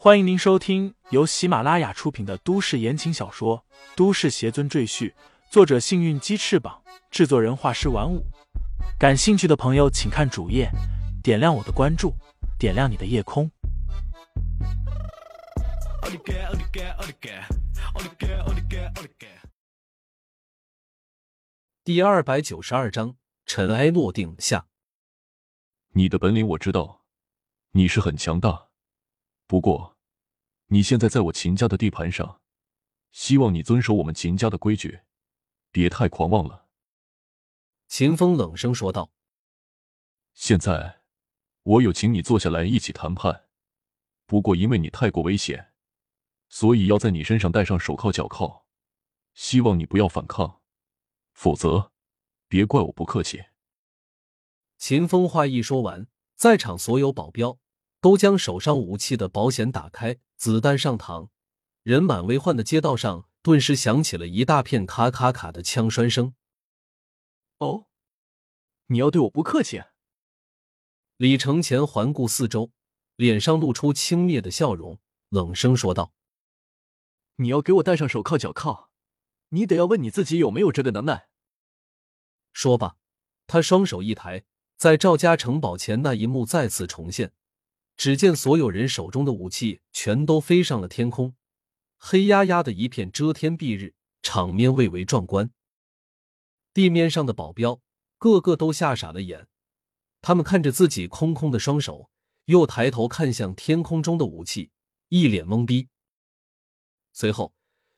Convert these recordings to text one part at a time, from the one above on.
欢迎您收听由喜马拉雅出品的都市言情小说《都市邪尊赘婿》，作者：幸运鸡翅膀，制作人：画师玩五。感兴趣的朋友，请看主页，点亮我的关注，点亮你的夜空。第二百九十二章，尘埃落定下。你的本领我知道，你是很强大。不过，你现在在我秦家的地盘上，希望你遵守我们秦家的规矩，别太狂妄了。”秦风冷声说道。“现在，我有请你坐下来一起谈判。不过，因为你太过危险，所以要在你身上戴上手铐脚铐。希望你不要反抗，否则，别怪我不客气。”秦风话一说完，在场所有保镖。都将手上武器的保险打开，子弹上膛，人满为患的街道上顿时响起了一大片咔咔咔的枪栓声。哦，你要对我不客气？李承前环顾四周，脸上露出轻蔑的笑容，冷声说道：“你要给我戴上手铐脚铐，你得要问你自己有没有这个能耐。”说罢，他双手一抬，在赵家城堡前那一幕再次重现。只见所有人手中的武器全都飞上了天空，黑压压的一片遮天蔽日，场面蔚为壮观。地面上的保镖个个都吓傻了眼，他们看着自己空空的双手，又抬头看向天空中的武器，一脸懵逼。随后，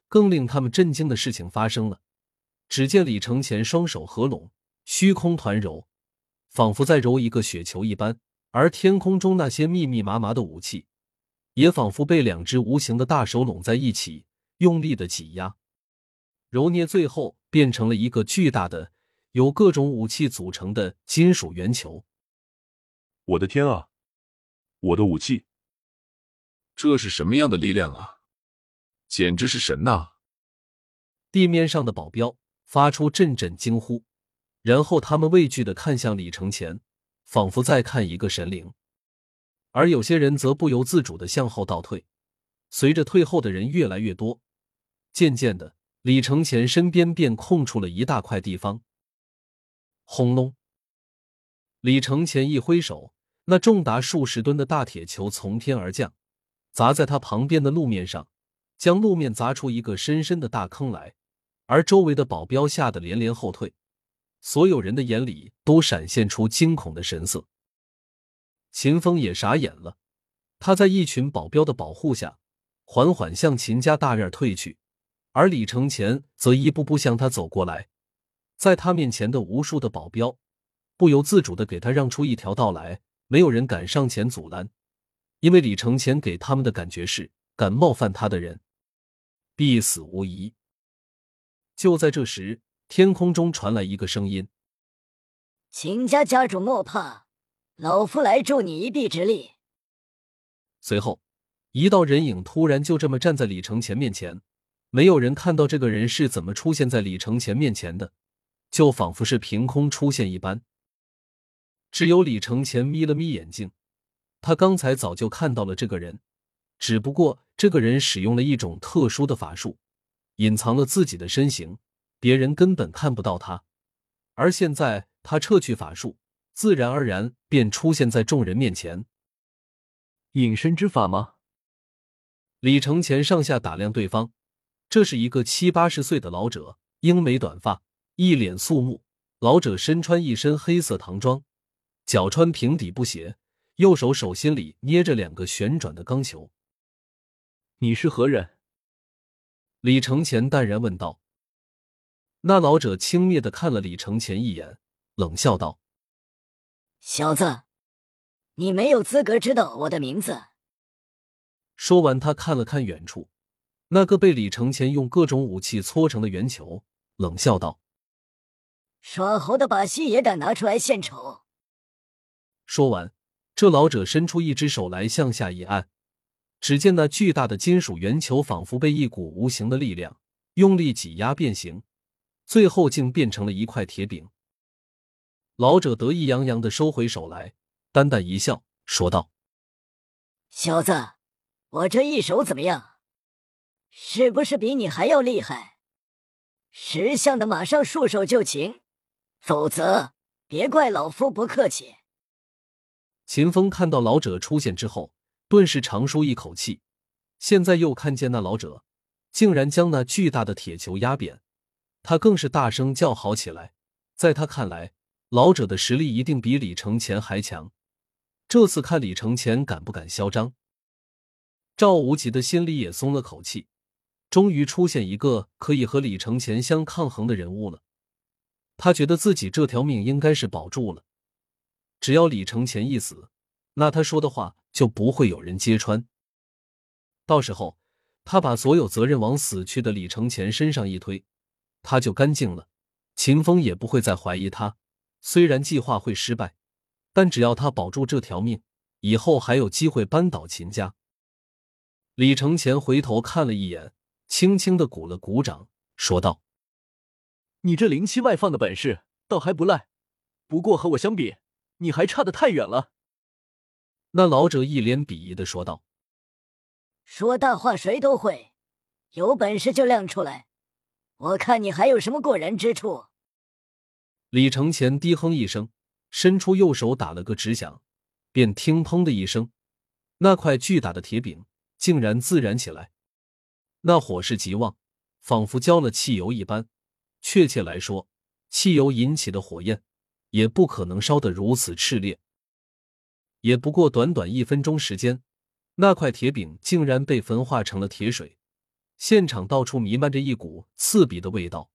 更令他们震惊的事情发生了：只见李承前双手合拢，虚空团揉，仿佛在揉一个雪球一般。而天空中那些密密麻麻的武器，也仿佛被两只无形的大手拢在一起，用力的挤压、揉捏，最后变成了一个巨大的、由各种武器组成的金属圆球。我的天啊！我的武器，这是什么样的力量啊？简直是神呐！地面上的保镖发出阵阵惊呼，然后他们畏惧的看向李承前。仿佛在看一个神灵，而有些人则不由自主的向后倒退。随着退后的人越来越多，渐渐的，李承前身边便空出了一大块地方。轰隆！李承前一挥手，那重达数十吨的大铁球从天而降，砸在他旁边的路面上，将路面砸出一个深深的大坑来。而周围的保镖吓得连连后退。所有人的眼里都闪现出惊恐的神色。秦风也傻眼了，他在一群保镖的保护下，缓缓向秦家大院退去，而李承前则一步步向他走过来。在他面前的无数的保镖，不由自主的给他让出一条道来，没有人敢上前阻拦，因为李承前给他们的感觉是，敢冒犯他的人，必死无疑。就在这时。天空中传来一个声音：“秦家家主莫怕，老夫来助你一臂之力。”随后，一道人影突然就这么站在李承前面前。没有人看到这个人是怎么出现在李承前面前的，就仿佛是凭空出现一般。只有李承前眯了眯眼睛，他刚才早就看到了这个人，只不过这个人使用了一种特殊的法术，隐藏了自己的身形。别人根本看不到他，而现在他撤去法术，自然而然便出现在众人面前。隐身之法吗？李承前上下打量对方，这是一个七八十岁的老者，英美短发，一脸肃穆。老者身穿一身黑色唐装，脚穿平底布鞋，右手手心里捏着两个旋转的钢球。你是何人？李承前淡然问道。那老者轻蔑的看了李承前一眼，冷笑道：“小子，你没有资格知道我的名字。”说完，他看了看远处那个被李承前用各种武器搓成的圆球，冷笑道：“耍猴的把戏也敢拿出来献丑？”说完，这老者伸出一只手来，向下一按，只见那巨大的金属圆球仿佛被一股无形的力量用力挤压变形。最后竟变成了一块铁饼。老者得意洋洋的收回手来，淡淡一笑，说道：“小子，我这一手怎么样？是不是比你还要厉害？识相的马上束手就擒，否则别怪老夫不客气。秦风看到老者出现之后，顿时长舒一口气。现在又看见那老者，竟然将那巨大的铁球压扁，他更是大声叫好起来。在他看来，老者的实力一定比李承前还强。这次看李承前敢不敢嚣张。赵无极的心里也松了口气，终于出现一个可以和李承前相抗衡的人物了。他觉得自己这条命应该是保住了。只要李承前一死，那他说的话就不会有人揭穿。到时候，他把所有责任往死去的李承前身上一推，他就干净了。秦风也不会再怀疑他。虽然计划会失败，但只要他保住这条命，以后还有机会扳倒秦家。李承前回头看了一眼，轻轻的鼓了鼓掌，说道：“你这灵气外放的本事倒还不赖，不过和我相比，你还差得太远了。”那老者一脸鄙夷的说道。说大话谁都会，有本事就亮出来，我看你还有什么过人之处。李承前低哼一声，伸出右手打了个直响，便听砰的一声，那块巨大的铁饼竟然自燃起来，那火势极旺，仿佛浇了汽油一般。确切来说，汽油引起的火焰也不可能烧得如此炽烈。也不过短短一分钟时间。那块铁饼竟然被焚化成了铁水，现场到处弥漫着一股刺鼻的味道。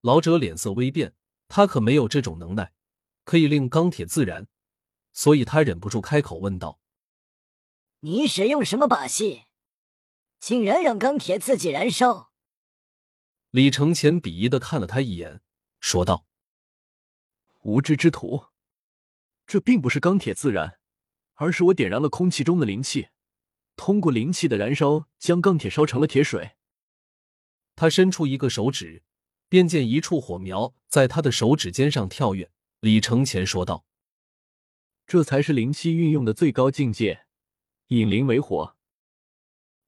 老者脸色微变，他可没有这种能耐，可以令钢铁自燃，所以他忍不住开口问道：“你使用什么把戏，竟然让钢铁自己燃烧？”李承前鄙夷的看了他一眼，说道：“无知之徒，这并不是钢铁自燃。”而是我点燃了空气中的灵气，通过灵气的燃烧，将钢铁烧成了铁水。他伸出一个手指，便见一处火苗在他的手指尖上跳跃。李承前说道：“这才是灵气运用的最高境界，引灵为火。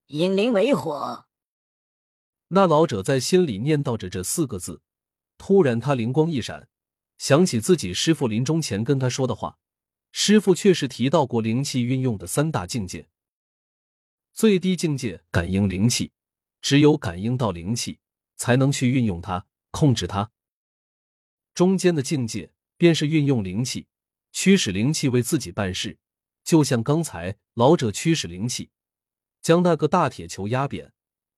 引灵为火。”那老者在心里念叨着这四个字，突然他灵光一闪，想起自己师傅临终前跟他说的话。师傅确实提到过灵气运用的三大境界：最低境界感应灵气，只有感应到灵气，才能去运用它、控制它；中间的境界便是运用灵气，驱使灵气为自己办事，就像刚才老者驱使灵气将那个大铁球压扁，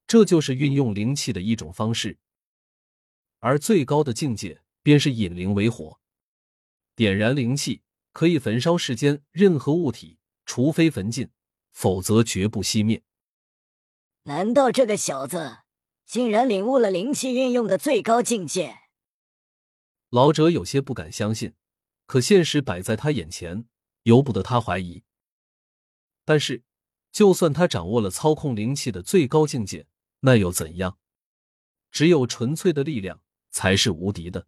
这就是运用灵气的一种方式；而最高的境界便是引灵为火，点燃灵气。可以焚烧世间任何物体，除非焚尽，否则绝不熄灭。难道这个小子竟然领悟了灵气运用的最高境界？老者有些不敢相信，可现实摆在他眼前，由不得他怀疑。但是，就算他掌握了操控灵气的最高境界，那又怎样？只有纯粹的力量才是无敌的，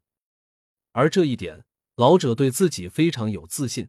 而这一点。老者对自己非常有自信。